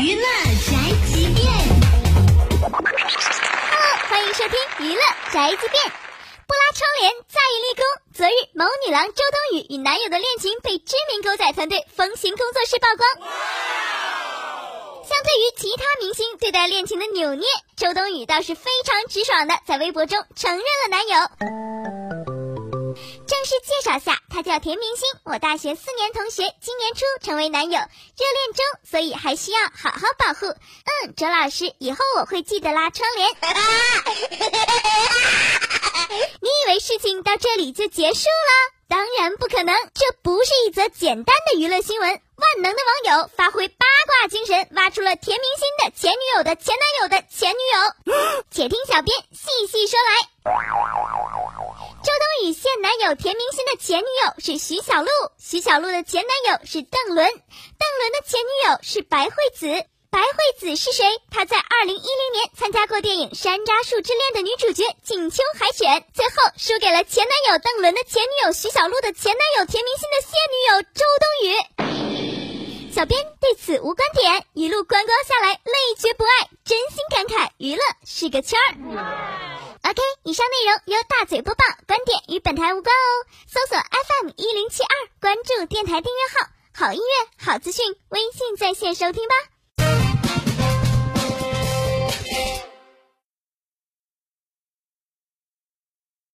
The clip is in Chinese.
娱乐宅急便。Hello，欢迎收听娱乐宅急便。不拉窗帘在于立功。昨日，某女郎周冬雨与男友的恋情被知名狗仔团队风行工作室曝光。相对于其他明星对待恋情的扭捏，周冬雨倒是非常直爽的在微博中承认了男友。正式介绍下，他叫田明星，我大学四年同学，今年初成为男友，热恋中，所以还需要好好保护。嗯，周老师，以后我会记得拉窗帘。你以为事情到这里就结束了？当然不可能，这不是一则简单的娱乐新闻。万能的网友发挥八卦精神，挖出了田明星的前女友的前男友的前女友。且听小编细细说来。周冬雨现男友田明星的前女友是徐小璐，徐小璐的前男友是邓伦，邓伦的前女友是白惠子。白惠子是谁？她在二零一零年参加过电影《山楂树之恋》的女主角景秋海选，最后输给了前男友邓伦的前女友徐小璐的前男友田明星的现女友周冬雨。小编对此无观点，一路观光下来，累觉不爱，真心感慨，娱乐是个圈儿。OK，以上内容由大嘴播报，观点与本台无关哦。搜索 FM 一零七二，关注电台订阅号，好音乐、好资讯，微信在线收听吧。